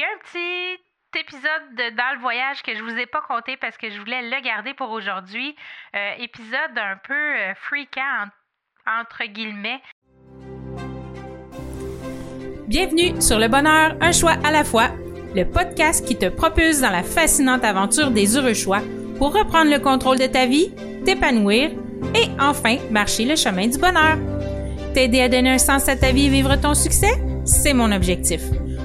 y a un petit épisode de dans le voyage que je vous ai pas compté parce que je voulais le garder pour aujourd'hui. Euh, épisode un peu euh, fréquent entre guillemets. Bienvenue sur Le Bonheur, un choix à la fois, le podcast qui te propulse dans la fascinante aventure des heureux choix pour reprendre le contrôle de ta vie, t'épanouir et enfin marcher le chemin du bonheur. T'aider à donner un sens à ta vie et vivre ton succès, c'est mon objectif.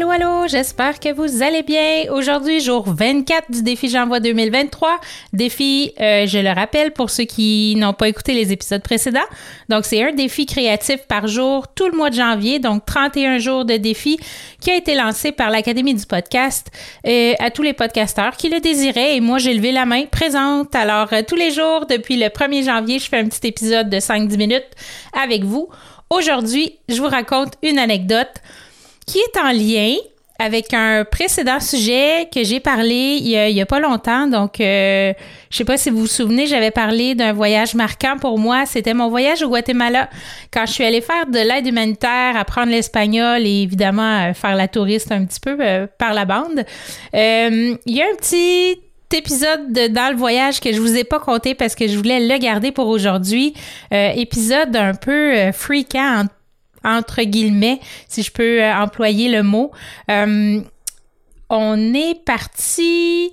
Allô, allô, j'espère que vous allez bien. Aujourd'hui, jour 24 du défi J'envoie 2023. Défi, euh, je le rappelle pour ceux qui n'ont pas écouté les épisodes précédents. Donc, c'est un défi créatif par jour tout le mois de janvier, donc 31 jours de défi qui a été lancé par l'Académie du podcast euh, à tous les podcasteurs qui le désiraient. Et moi, j'ai levé la main présente. Alors, euh, tous les jours, depuis le 1er janvier, je fais un petit épisode de 5-10 minutes avec vous. Aujourd'hui, je vous raconte une anecdote qui est en lien avec un précédent sujet que j'ai parlé il y, a, pas longtemps. Donc, euh, je sais pas si vous vous souvenez, j'avais parlé d'un voyage marquant pour moi. C'était mon voyage au Guatemala. Quand je suis allée faire de l'aide humanitaire, apprendre l'espagnol et évidemment euh, faire la touriste un petit peu euh, par la bande. il y a un petit épisode de, dans le voyage que je vous ai pas compté parce que je voulais le garder pour aujourd'hui. épisode un peu fréquent entre guillemets, si je peux euh, employer le mot. Euh, on est parti,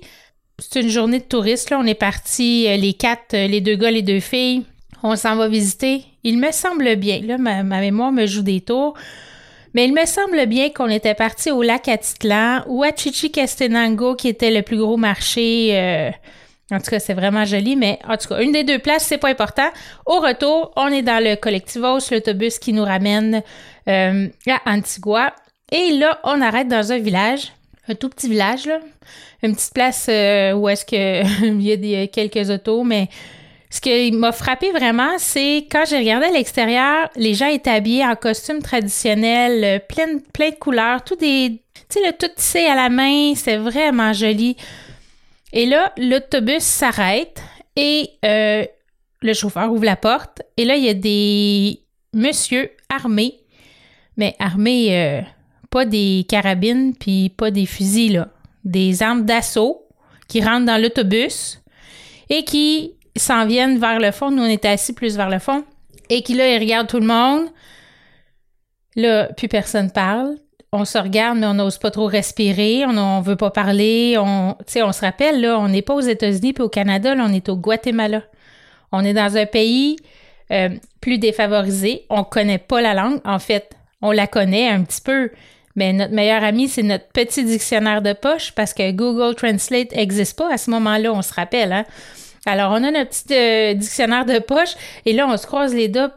c'est une journée de touristes, là. On est parti euh, les quatre, les deux gars, les deux filles. On s'en va visiter. Il me semble bien, là, ma, mémoire me joue des tours. Mais il me semble bien qu'on était parti au lac Atitlan ou à Chichicastenango, qui était le plus gros marché en tout cas, c'est vraiment joli, mais en tout cas, une des deux places, c'est pas important. Au retour, on est dans le Collectivos, l'autobus qui nous ramène euh, à Antigua. Et là, on arrête dans un village, un tout petit village, là. Une petite place euh, où est-ce que il y a des, quelques autos, mais ce qui m'a frappé vraiment, c'est quand j'ai regardé à l'extérieur, les gens étaient habillés en costume traditionnel, euh, plein, plein de couleurs, tout des. Tu sais, le tout tissé à la main, c'est vraiment joli. Et là, l'autobus s'arrête et euh, le chauffeur ouvre la porte. Et là, il y a des monsieur armés, mais armés, euh, pas des carabines puis pas des fusils, là, des armes d'assaut qui rentrent dans l'autobus et qui s'en viennent vers le fond. Nous, on était assis plus vers le fond. Et qui, là, ils regardent tout le monde. Là, plus personne parle on se regarde, mais on n'ose pas trop respirer, on ne veut pas parler. On, se rappelle, là, on n'est pas aux États-Unis puis au Canada, là, on est au Guatemala. On est dans un pays euh, plus défavorisé. On ne connaît pas la langue. En fait, on la connaît un petit peu, mais notre meilleur ami, c'est notre petit dictionnaire de poche parce que Google Translate n'existe pas à ce moment-là, on se rappelle. Hein? Alors, on a notre petit euh, dictionnaire de poche et là, on se croise les doigts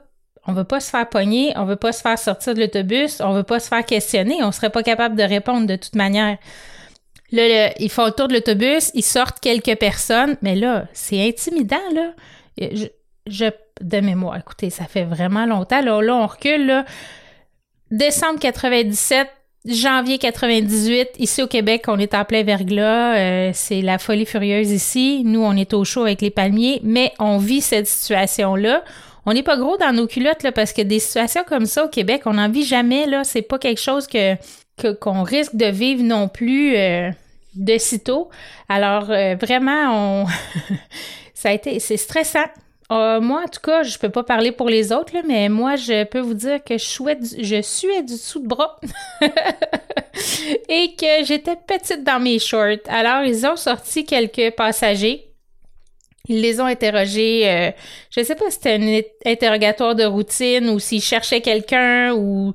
on veut pas se faire pogner, on veut pas se faire sortir de l'autobus, on veut pas se faire questionner, on serait pas capable de répondre de toute manière. Là, ils font le tour de l'autobus, ils sortent quelques personnes, mais là, c'est intimidant, là. Je, de mémoire, écoutez, ça fait vraiment longtemps. Là, là on recule, là. Décembre 97, janvier 98, ici au Québec, on est en plein verglas. Euh, c'est la folie furieuse ici. Nous, on est au chaud avec les palmiers, mais on vit cette situation-là on n'est pas gros dans nos culottes là, parce que des situations comme ça au Québec, on n'en vit jamais. Là, c'est pas quelque chose que, qu'on risque de vivre non plus euh, de sitôt. Alors euh, vraiment, on ça a été c'est stressant. Euh, moi, en tout cas, je peux pas parler pour les autres, là, mais moi, je peux vous dire que je, souhaite, je suis du dessous de bras et que j'étais petite dans mes shorts. Alors, ils ont sorti quelques passagers ils les ont interrogés. Euh, je ne sais pas si c'était un interrogatoire de routine ou s'ils cherchaient quelqu'un ou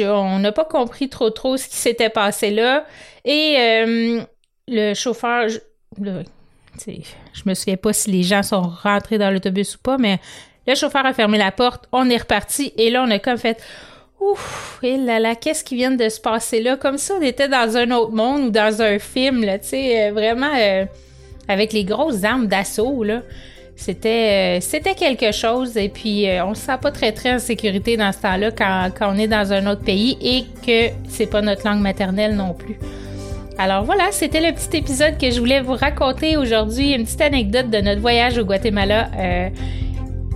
on n'a pas compris trop trop ce qui s'était passé là. Et euh, le chauffeur, je me souviens pas si les gens sont rentrés dans l'autobus ou pas, mais le chauffeur a fermé la porte, on est reparti et là on a comme fait Ouf, et là là, qu'est-ce qui vient de se passer là? Comme ça, on était dans un autre monde ou dans un film, là, tu sais, euh, vraiment euh, avec les grosses armes d'assaut, là. C'était, euh, quelque chose et puis on se sent pas très très en sécurité dans ce temps-là quand, quand on est dans un autre pays et que c'est pas notre langue maternelle non plus. Alors voilà, c'était le petit épisode que je voulais vous raconter aujourd'hui, une petite anecdote de notre voyage au Guatemala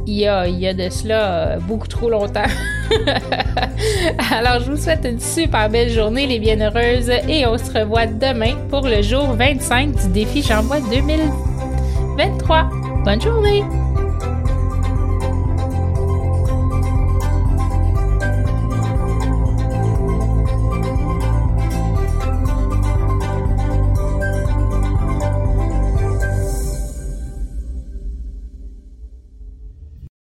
il y a, de cela euh, beaucoup trop longtemps. Alors, je vous souhaite une super belle journée, les bienheureuses, et on se revoit demain pour le jour 25 du défi J'envoie 2023. Bonne journée!